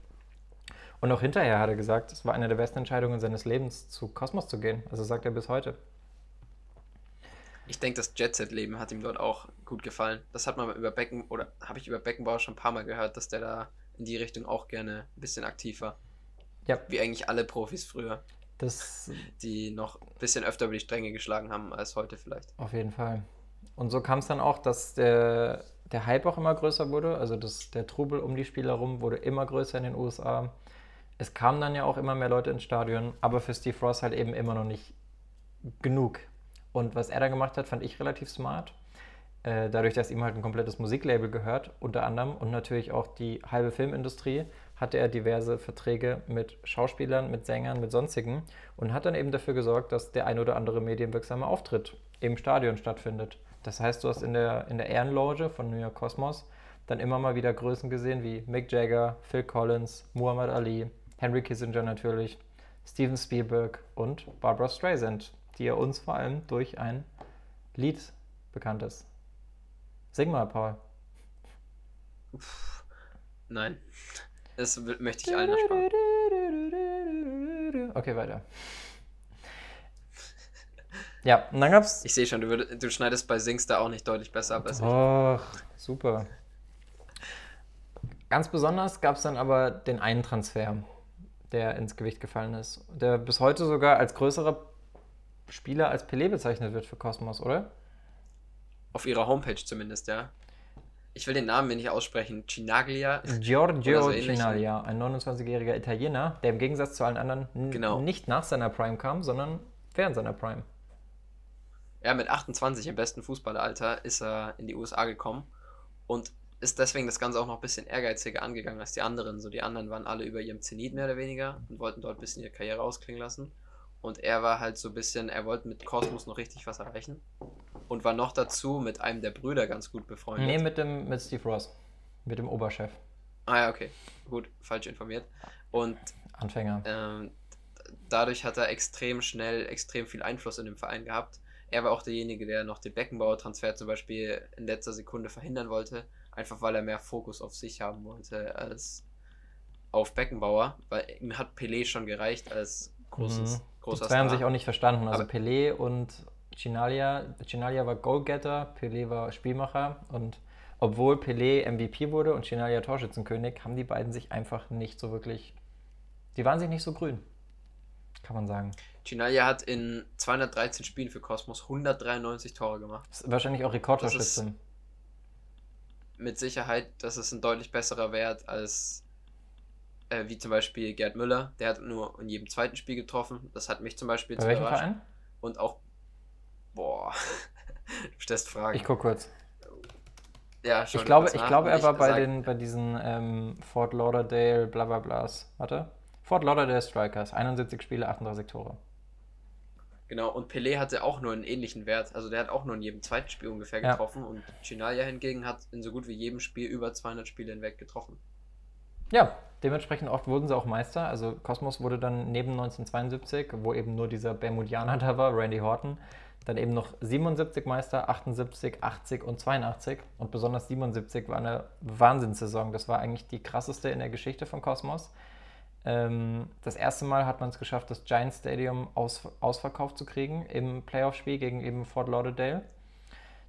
Und auch hinterher hat er gesagt, es war eine der besten Entscheidungen seines Lebens, zu Kosmos zu gehen. Also sagt er bis heute. Ich denke, das Jet-Set-Leben hat ihm dort auch gut gefallen. Das hat man über Becken, oder habe ich über Beckenbauer schon ein paar Mal gehört, dass der da in die Richtung auch gerne ein bisschen aktiv war. Ja. Wie eigentlich alle Profis früher, Das die noch ein bisschen öfter über die Stränge geschlagen haben als heute vielleicht. auf jeden Fall. Und so kam es dann auch, dass der, der Hype auch immer größer wurde. Also das, der Trubel um die Spieler rum wurde immer größer in den USA. Es kamen dann ja auch immer mehr Leute ins Stadion, aber für Steve Ross halt eben immer noch nicht genug. Und was er da gemacht hat, fand ich relativ smart. Äh, dadurch, dass ihm halt ein komplettes Musiklabel gehört, unter anderem, und natürlich auch die halbe Filmindustrie, hatte er diverse Verträge mit Schauspielern, mit Sängern, mit sonstigen und hat dann eben dafür gesorgt, dass der ein oder andere medienwirksame Auftritt im Stadion stattfindet. Das heißt, du hast in der, in der Ehrenloge von New York Cosmos dann immer mal wieder Größen gesehen wie Mick Jagger, Phil Collins, Muhammad Ali, Henry Kissinger natürlich, Steven Spielberg und Barbara Streisand, die ja uns vor allem durch ein Lied bekannt ist. Sing mal, Paul. Nein, das möchte ich allen ersparen. Okay, weiter. Ja, und dann gab's. Ich sehe schon, du, würd, du schneidest bei Singster auch nicht deutlich besser ab als ich. Och, super. Ganz besonders gab es dann aber den einen Transfer, der ins Gewicht gefallen ist. Der bis heute sogar als größerer Spieler als Pelé bezeichnet wird für Cosmos, oder? Auf ihrer Homepage zumindest, ja. Ich will den Namen nicht aussprechen. Chinaglia. Giorgio so ähnlich. Chinaglia, ein 29-jähriger Italiener, der im Gegensatz zu allen anderen Genau. nicht nach seiner Prime kam, sondern während seiner Prime. Ja, mit 28 im besten Fußballeralter ist er in die USA gekommen und ist deswegen das Ganze auch noch ein bisschen ehrgeiziger angegangen als die anderen. So die anderen waren alle über ihrem Zenit mehr oder weniger und wollten dort ein bisschen ihre Karriere ausklingen lassen. Und er war halt so ein bisschen, er wollte mit Cosmos noch richtig was erreichen und war noch dazu mit einem der Brüder ganz gut befreundet. Nee, mit, dem, mit Steve Ross, mit dem Oberchef, Ah ja, okay. Gut, falsch informiert. Und Anfänger. ähm, dadurch hat er extrem schnell, extrem viel Einfluss in dem Verein gehabt. Er war auch derjenige, der noch den Beckenbauer-Transfer zum Beispiel in letzter Sekunde verhindern wollte, einfach weil er mehr Fokus auf sich haben wollte als auf Beckenbauer, weil ihm hat Pelé schon gereicht als großes, Mhm. Die großer zwei haben sich auch nicht verstanden. Also Aber- Pelé und Chinaglia. Chinaglia war Goalgetter, Pelé war Spielmacher. Und obwohl Pelé MVP wurde und Chinaglia Torschützenkönig, haben die beiden sich einfach nicht so wirklich. Die waren sich nicht so grün, kann man sagen. Chinaglia hat in 213 Spielen für Cosmos 193 Tore gemacht. Ist wahrscheinlich auch Rekordtorschütze. mit Sicherheit, das ist ein deutlich besserer Wert als äh, wie zum Beispiel Gerd Müller. Der hat nur in jedem zweiten Spiel getroffen. Das hat mich zum Beispiel Bei zu welchem überrascht. Verein? Und auch, boah, du stellst Fragen. Ich gucke kurz. ja, Ich glaube, ich glaube, er war bei, sag- den, bei diesen ähm, Fort Lauderdale, bla bla blas. Warte. Fort Lauderdale Strikers, 71 Spiele, 38 Tore. Genau, und Pelé hatte auch nur einen ähnlichen Wert. Also der hat auch nur in jedem zweiten Spiel ungefähr Ja. getroffen. Und Chinaglia hingegen hat in so gut wie jedem Spiel über 200 Spiele hinweg getroffen. Ja, dementsprechend oft wurden sie auch Meister. Also Cosmos wurde dann neben 1972, wo eben nur dieser Bermudianer da war, Randy Horton, dann eben noch 77 Meister, 78, 80 und 82. Und besonders 77 war eine Wahnsinnssaison. Das war eigentlich die krasseste in der Geschichte von Cosmos. Ähm, das erste Mal hat man es geschafft, das Giant Stadium aus, ausverkauft zu kriegen im Playoff-Spiel gegen eben Fort Lauderdale.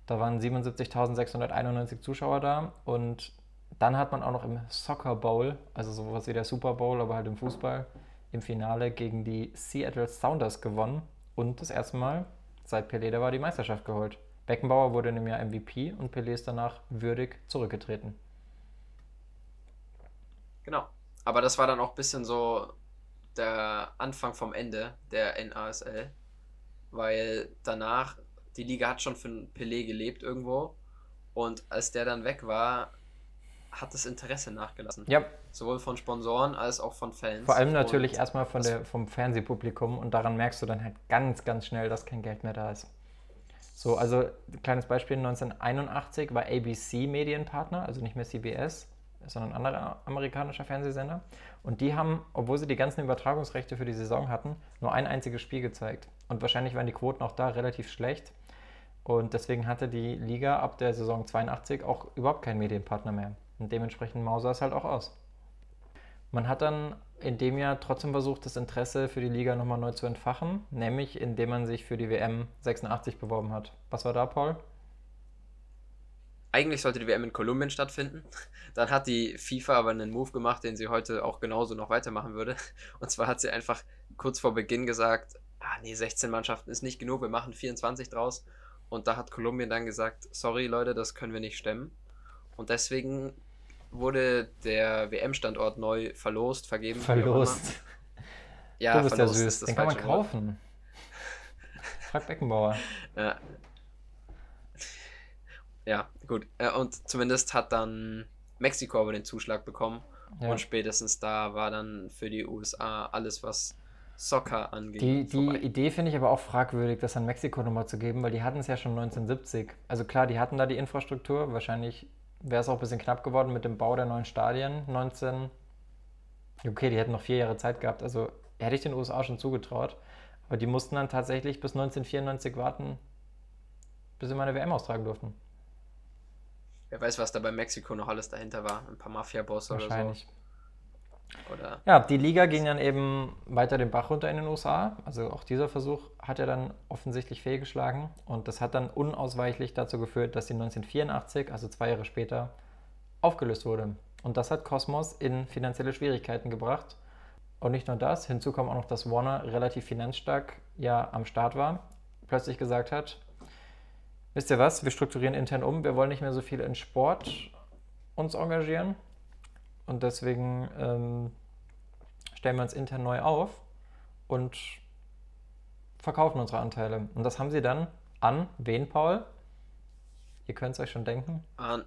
Da waren 77.691 Zuschauer da und dann hat man auch noch im Soccer Bowl, also sowas wie der Super Bowl, aber halt im Fußball, im Finale gegen die Seattle Sounders gewonnen und das erste Mal seit Pelé da war die Meisterschaft geholt. Beckenbauer wurde in dem Jahr MVP und Pelé ist danach würdig zurückgetreten. Genau. Aber das war dann auch ein bisschen so der Anfang vom Ende der NASL. Weil danach, die Liga hat schon für Pelé gelebt irgendwo. Und als der dann weg war, hat das Interesse nachgelassen. Ja, Sowohl von Sponsoren als auch von Fans. vor allem natürlich Und erstmal von der, vom Fernsehpublikum und daran merkst du dann halt ganz, ganz schnell, dass kein Geld mehr da ist. So, also kleines Beispiel, 1981 war ABC Medienpartner, also nicht mehr CBS, sondern ein anderer amerikanischer Fernsehsender. Und die haben, obwohl sie die ganzen Übertragungsrechte für die Saison hatten, nur ein einziges Spiel gezeigt. Und wahrscheinlich waren die Quoten auch da relativ schlecht. Und deswegen hatte die Liga ab der Saison 82 auch überhaupt keinen Medienpartner mehr. Und dementsprechend mau sah es halt auch aus. Man hat dann in dem Jahr trotzdem versucht, das Interesse für die Liga nochmal neu zu entfachen, nämlich indem man sich für die WM 86 beworben hat. Was war da, Paul? Eigentlich sollte die WM in Kolumbien stattfinden. Dann hat die FIFA aber einen Move gemacht, den sie heute auch genauso noch weitermachen würde. Und zwar hat sie einfach kurz vor Beginn gesagt, ah nee, 16 Mannschaften ist nicht genug, wir machen 24 draus. Und da hat Kolumbien dann gesagt, sorry Leute, das können wir nicht stemmen. Und deswegen wurde der WM-Standort neu verlost, vergeben. Verlost. Ja, du bist verlost ja süß. das Den kann man kaufen. Frag Beckenbauer. Ja. Ja, gut. Äh, Und zumindest hat dann Mexiko aber den Zuschlag bekommen. Ja. Und spätestens da war dann für die USA alles, was Soccer angeht. Die, die. Idee finde ich aber auch fragwürdig, das an Mexiko nochmal zu geben, weil die hatten es ja schon 1970. Also klar, die hatten da die Infrastruktur. Wahrscheinlich wäre es auch ein bisschen knapp geworden mit dem Bau der neuen Stadien. 19. Okay, die hätten noch vier Jahre Zeit gehabt. Also hätte ich den USA schon zugetraut. Aber die mussten dann tatsächlich bis 1994 warten, bis sie mal eine WM austragen durften. Wer weiß, was da bei Mexiko noch alles dahinter war. Ein paar Mafia-Bosse oder Wahrscheinlich. so. Oder Ja, die Liga ging dann eben weiter den Bach runter in den USA. Also auch dieser Versuch hat ja dann offensichtlich fehlgeschlagen. Und das hat dann unausweichlich dazu geführt, dass sie 1984, also zwei Jahre später, aufgelöst wurde. Und das hat Cosmos in finanzielle Schwierigkeiten gebracht. Und nicht nur das, hinzu kommt auch noch, dass Warner relativ finanzstark ja am Start war, plötzlich gesagt hat, wisst ihr was, wir strukturieren intern um, wir wollen nicht mehr so viel in Sport uns engagieren. Und deswegen ähm, stellen wir uns intern neu auf und verkaufen unsere Anteile. Und das haben sie dann an wen, Paul? Ihr könnt es euch schon denken. an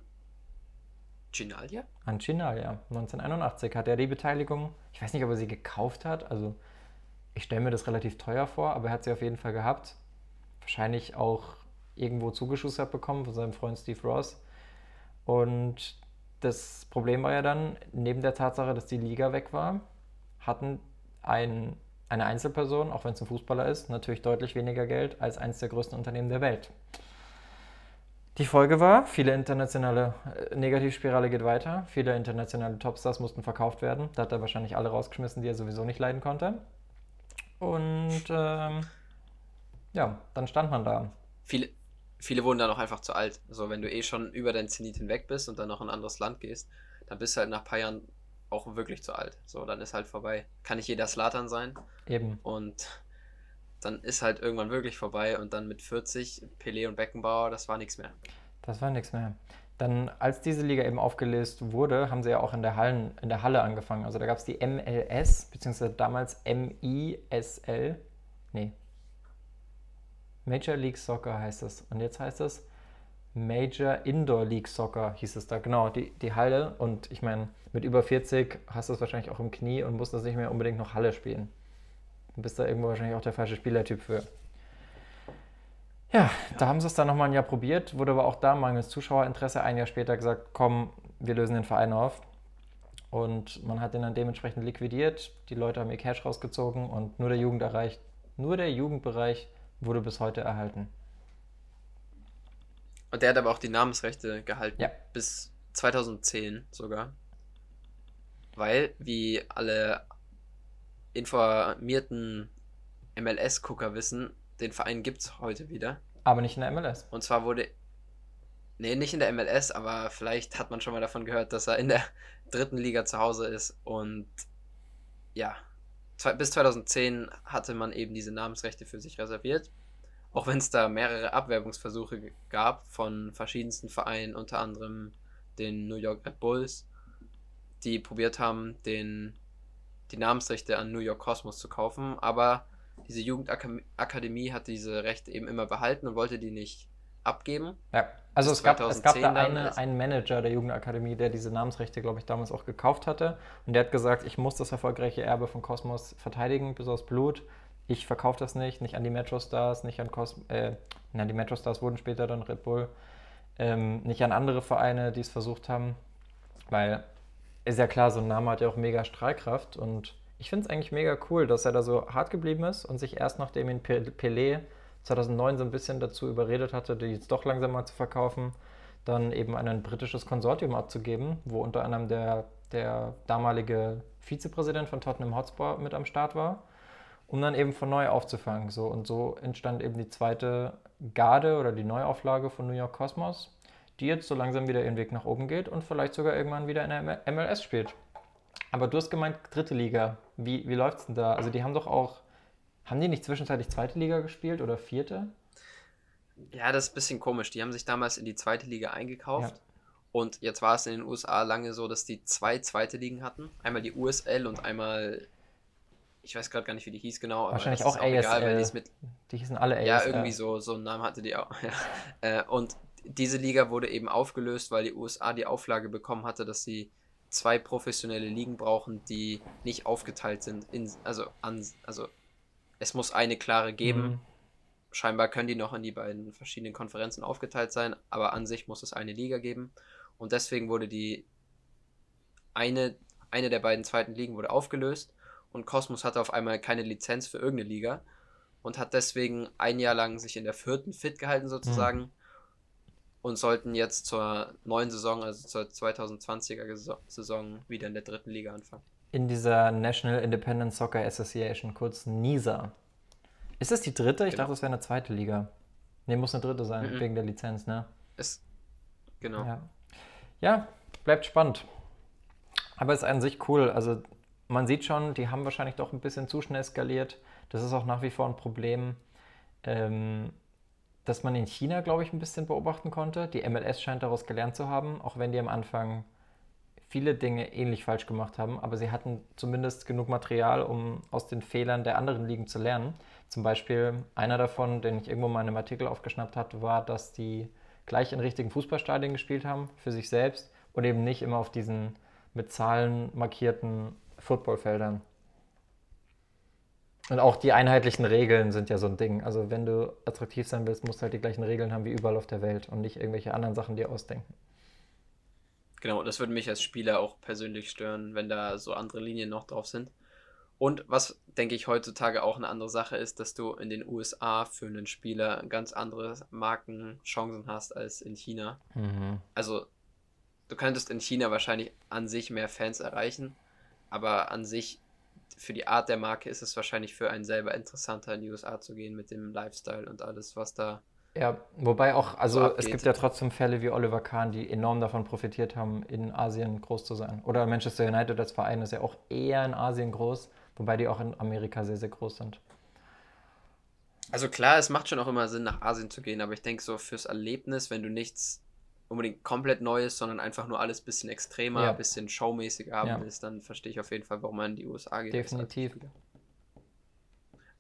Ginalia? An Chinalia. 1981 hat er die Beteiligung, ich weiß nicht, ob er sie gekauft hat, also ich stelle mir das relativ teuer vor, aber er hat sie auf jeden Fall gehabt. Wahrscheinlich auch irgendwo zugeschustert bekommen von seinem Freund Steve Ross. Und das Problem war ja dann, neben der Tatsache, dass die Liga weg war, hatten ein, eine Einzelperson, auch wenn es ein Fußballer ist, natürlich deutlich weniger Geld als eines der größten Unternehmen der Welt. Die Folge war, viele internationale äh, Negativspirale geht weiter, viele internationale Topstars mussten verkauft werden. Da hat er wahrscheinlich alle rausgeschmissen, die er sowieso nicht leiden konnte. Und ähm, ja, dann stand man da. Viele, viele wurden dann auch einfach zu alt. So, wenn du eh schon über dein Zenit hinweg bist und dann noch in ein anderes Land gehst, dann bist du halt nach ein paar Jahren auch wirklich zu alt. So, dann ist halt vorbei. Kann nicht jeder Slatan sein Eben. und dann ist halt irgendwann wirklich vorbei und dann mit 40, Pelé und Beckenbauer, das war nichts mehr. Das war nichts mehr. Dann, als diese Liga eben aufgelöst wurde, haben sie ja auch in der, Hallen, in der Halle angefangen. Also da gab es die MLS, beziehungsweise damals MISL. Nee. Major League Soccer heißt es. Und jetzt heißt es Major Indoor League Soccer, hieß es da. Genau, die, die Halle. Und ich meine, mit über 40 hast du es wahrscheinlich auch im Knie und musst das nicht mehr unbedingt noch Halle spielen. Du bist da irgendwo wahrscheinlich auch der falsche Spielertyp für. Ja, da haben sie es dann nochmal ein Jahr probiert, wurde aber auch da mangels Zuschauerinteresse ein Jahr später gesagt, komm, wir lösen den Verein auf. Und man hat den dann dementsprechend liquidiert, die Leute haben ihr Cash rausgezogen und nur der Jugend erreicht, nur der Jugendbereich wurde bis heute erhalten. Und der hat aber auch die Namensrechte gehalten. Ja. Bis 2010 sogar. Weil, wie alle informierten MLS-Gucker wissen, den Verein gibt es heute wieder. Aber nicht in der MLS. Und zwar wurde. Nee, nicht in der MLS, aber vielleicht hat man schon mal davon gehört, dass er in der dritten Liga zu Hause ist. Und ja, bis 2010 hatte man eben diese Namensrechte für sich reserviert. Auch wenn es da mehrere Abwerbungsversuche gab von verschiedensten Vereinen, unter anderem den New York Red Bulls, die probiert haben, den, die Namensrechte an New York Cosmos zu kaufen. Aber diese Jugendakademie hat diese Rechte eben immer behalten und wollte die nicht abgeben. Ja, also es gab, es gab da 2010 dann eine, einen Manager der Jugendakademie, der diese Namensrechte, glaube ich, damals auch gekauft hatte. Und der hat gesagt, ich muss das erfolgreiche Erbe von Cosmos verteidigen bis aufs Blut. Ich verkaufe das nicht, nicht an die Metro Stars, nicht an Cos äh, na, die Metro Stars wurden später dann Red Bull, ähm, nicht an andere Vereine, die es versucht haben. Weil ist ja klar, so ein Name hat ja auch mega Strahlkraft und ich finde es eigentlich mega cool, dass er da so hart geblieben ist und sich erst nachdem ihn Pe- Pelé 2009 so ein bisschen dazu überredet hatte, die jetzt doch langsam mal zu verkaufen, dann eben an ein britisches Konsortium abzugeben, wo unter anderem der, der damalige Vizepräsident von Tottenham Hotspur mit am Start war, um dann eben von neu aufzufangen. So, und so entstand eben die zweite Garde oder die Neuauflage von New York Cosmos, die jetzt so langsam wieder ihren Weg nach oben geht und vielleicht sogar irgendwann wieder in der MLS spielt. Aber du hast gemeint, dritte Liga. Wie, wie läuft es denn da? Also die haben doch auch, haben die nicht zwischenzeitlich zweite Liga gespielt oder vierte? Ja, das ist ein bisschen komisch. Die haben sich damals in die zweite Liga eingekauft. Ja. Und jetzt war es in den USA lange so, dass die zwei zweite Ligen hatten. Einmal die USL und einmal, ich weiß gerade gar nicht, wie die hieß genau. Wahrscheinlich das auch ASL. egal, weil die mit, Die hießen alle ASL. ja, irgendwie so, so einen Namen hatte die auch. Ja. Äh, Und diese Liga wurde eben aufgelöst, weil die USA die Auflage bekommen hatte, dass sie zwei professionelle Ligen brauchen, die nicht aufgeteilt sind. In, also, an, also es muss eine klare geben. Mhm. Scheinbar können die noch in die beiden verschiedenen Konferenzen aufgeteilt sein, aber an sich muss es eine Liga geben. Und deswegen wurde die eine, eine der beiden zweiten Ligen wurde aufgelöst und Cosmos hatte auf einmal keine Lizenz für irgendeine Liga und hat deswegen ein Jahr lang sich in der vierten fit gehalten sozusagen und sollten jetzt zur neuen Saison, also zur 2020er Geso- Saison, wieder in der dritten Liga anfangen. In dieser National Independent Soccer Association, kurz NISA. Ist das die dritte? Ich Genau. dachte, das wäre eine zweite Liga. Ne, muss eine dritte sein, Mhm. wegen der Lizenz, ne? Es, genau. Ja. ja, bleibt spannend. Aber ist an sich cool. Also man sieht schon, die haben wahrscheinlich doch ein bisschen zu schnell skaliert. Das ist auch nach wie vor ein Problem, ähm, das man in China, glaube ich, ein bisschen beobachten konnte. Die MLS scheint daraus gelernt zu haben, auch wenn die am Anfang viele Dinge ähnlich falsch gemacht haben, aber sie hatten zumindest genug Material, um aus den Fehlern der anderen Ligen zu lernen. Zum Beispiel einer davon, den ich irgendwo mal in einem Artikel aufgeschnappt hatte, war, dass die gleich in richtigen Fußballstadien gespielt haben für sich selbst und eben nicht immer auf diesen mit Zahlen markierten Footballfeldern. Und auch die einheitlichen Regeln sind ja so ein Ding. Also wenn du attraktiv sein willst, musst du halt die gleichen Regeln haben wie überall auf der Welt und nicht irgendwelche anderen Sachen dir ausdenken. Genau, das würde mich als Spieler auch persönlich stören, wenn da so andere Linien noch drauf sind. Und was, denke ich, heutzutage auch eine andere Sache ist, dass du in den USA für einen Spieler ganz andere Markenchancen hast als in China. Also, du könntest in China wahrscheinlich an sich mehr Fans erreichen, aber an sich für die Art der Marke ist es wahrscheinlich für einen selber interessanter, in die USA zu gehen mit dem Lifestyle und alles, was da. Ja, wobei auch, also So es gibt ja trotzdem Fälle wie Oliver Kahn, die enorm davon profitiert haben, in Asien groß zu sein. Oder Manchester United als Verein ist ja auch eher in Asien groß, wobei die auch in Amerika sehr, sehr groß sind. Also klar, es macht schon auch immer Sinn, nach Asien zu gehen, aber ich denke so fürs Erlebnis, wenn du nichts unbedingt komplett Neues, sondern einfach nur alles bisschen extremer, Ja. bisschen showmäßiger haben Ja. willst, dann verstehe ich auf jeden Fall, warum man in die USA geht. Definitiv.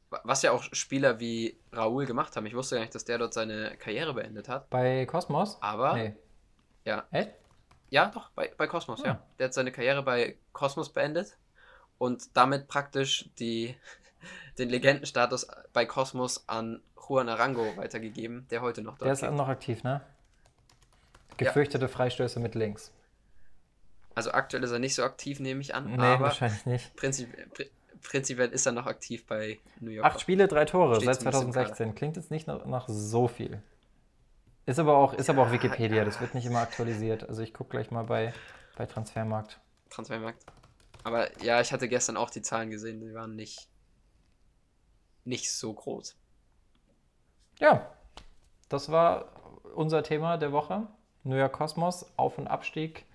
Was ja auch Spieler wie Raúl gemacht haben. Ich wusste gar nicht, dass der dort seine Karriere beendet hat. Bei Cosmos? Aber Nee. ja, Echt? ja, doch, bei, bei Cosmos, Ah. ja. Der hat seine Karriere bei Cosmos beendet und damit praktisch die, den Legendenstatus bei Cosmos an Juan Arango weitergegeben, der heute noch dort Der ist geht. noch aktiv, ne? Gefürchtete Freistöße mit links. Also aktuell ist er nicht so aktiv, nehme ich an, Nee, aber wahrscheinlich nicht. prinzip, pri- prinzipiell ist er noch aktiv bei New York. Acht Spiele, drei Tore Steht seit zumindest im 2016. Klingt jetzt nicht nach, nach so viel. Ist aber auch, ist aber auch Ja, Wikipedia, ja. das wird nicht immer aktualisiert. Also ich gucke gleich mal bei, bei Transfermarkt. Transfermarkt. Aber ja, ich hatte gestern auch die Zahlen gesehen, die waren nicht, nicht so groß. Ja, das war unser Thema der Woche. New York Cosmos, Auf- und Abstieg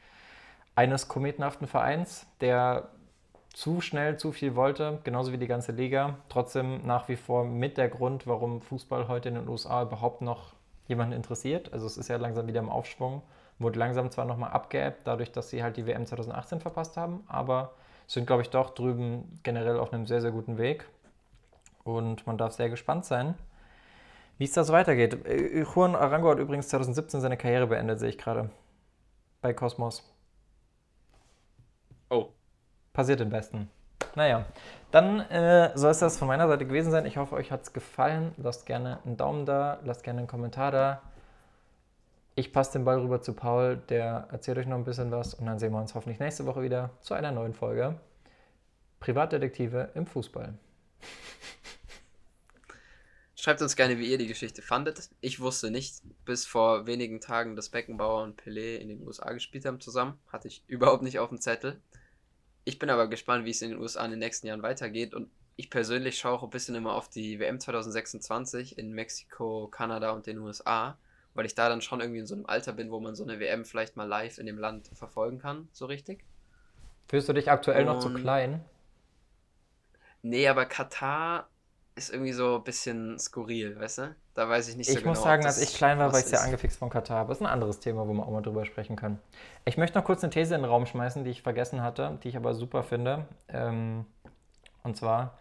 eines kometenhaften Vereins, der zu schnell zu viel wollte, genauso wie die ganze Liga. Trotzdem nach wie vor mit der Grund, warum Fußball heute in den USA überhaupt noch jemanden interessiert. Also es ist ja langsam wieder im Aufschwung. Wurde langsam zwar nochmal abgeappt, dadurch, dass sie halt die WM 2018 verpasst haben, aber sind, glaube ich, doch drüben generell auf einem sehr, sehr guten Weg. Und man darf sehr gespannt sein, wie es da so weitergeht. Äh, Juan Arango hat übrigens 2017 seine Karriere beendet, sehe ich gerade. Bei Cosmos. Passiert den Besten. Naja, dann äh, soll es das von meiner Seite gewesen sein. Ich hoffe, euch hat es gefallen. Lasst gerne einen Daumen da, lasst gerne einen Kommentar da. Ich passe den Ball rüber zu Paul, der erzählt euch noch ein bisschen was und dann sehen wir uns hoffentlich nächste Woche wieder zu einer neuen Folge. Privatdetektive im Fußball. Schreibt uns gerne, wie ihr die Geschichte fandet. Ich wusste nicht bis vor wenigen Tagen, dass Beckenbauer und Pelé in den USA gespielt haben zusammen. Hatte ich überhaupt nicht auf dem Zettel. Ich bin aber gespannt, wie es in den USA in den nächsten Jahren weitergeht. Und ich persönlich schaue auch ein bisschen immer auf die WM 2026 in Mexiko, Kanada und den USA, weil ich da dann schon irgendwie in so einem Alter bin, wo man so eine WM vielleicht mal live in dem Land verfolgen kann, so richtig. Fühlst du dich aktuell und noch zu klein? Nee, aber Katar ist irgendwie so ein bisschen skurril, weißt du? Da weiß ich nicht so ich genau. Ich muss sagen, dass ich klein war, weil ich sehr angefixt von Katar Aber Das ist ein anderes Thema, wo wir auch mal drüber sprechen können. Ich möchte noch kurz eine These in den Raum schmeißen, die ich vergessen hatte, die ich aber super finde. Ähm, und zwar,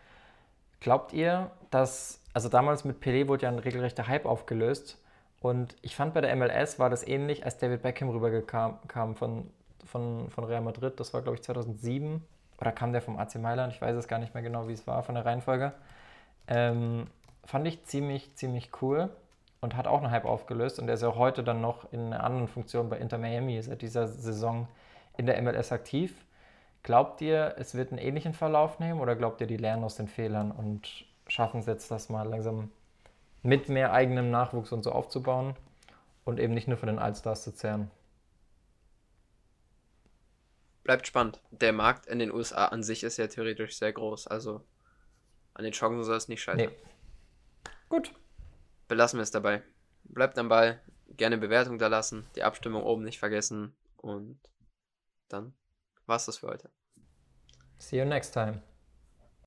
glaubt ihr, dass, also damals mit Pelé wurde ja ein regelrechter Hype aufgelöst. Und ich fand bei der MLS war das ähnlich, als David Beckham rübergekam kam von, von, von Real Madrid. Das war, glaube ich, 2007. Oder kam der vom AC Mailand? Ich weiß es gar nicht mehr genau, wie es war von der Reihenfolge. Ähm, fand ich ziemlich, ziemlich cool und hat auch einen Hype aufgelöst. Und er ist ja heute dann noch in einer anderen Funktion bei Inter Miami seit dieser Saison in der MLS aktiv. Glaubt ihr, es wird einen ähnlichen Verlauf nehmen oder glaubt ihr, die lernen aus den Fehlern und schaffen es jetzt, das mal langsam mit mehr eigenem Nachwuchs und so aufzubauen und eben nicht nur von den Allstars zu zehren? Bleibt spannend. Der Markt in den USA an sich ist ja theoretisch sehr groß. Also an den Chancen soll es nicht scheitern. Nee. Gut. Belassen wir es dabei. Bleibt am Ball. Gerne Bewertung da lassen. Die Abstimmung oben nicht vergessen. Und dann war's das für heute. See you next time.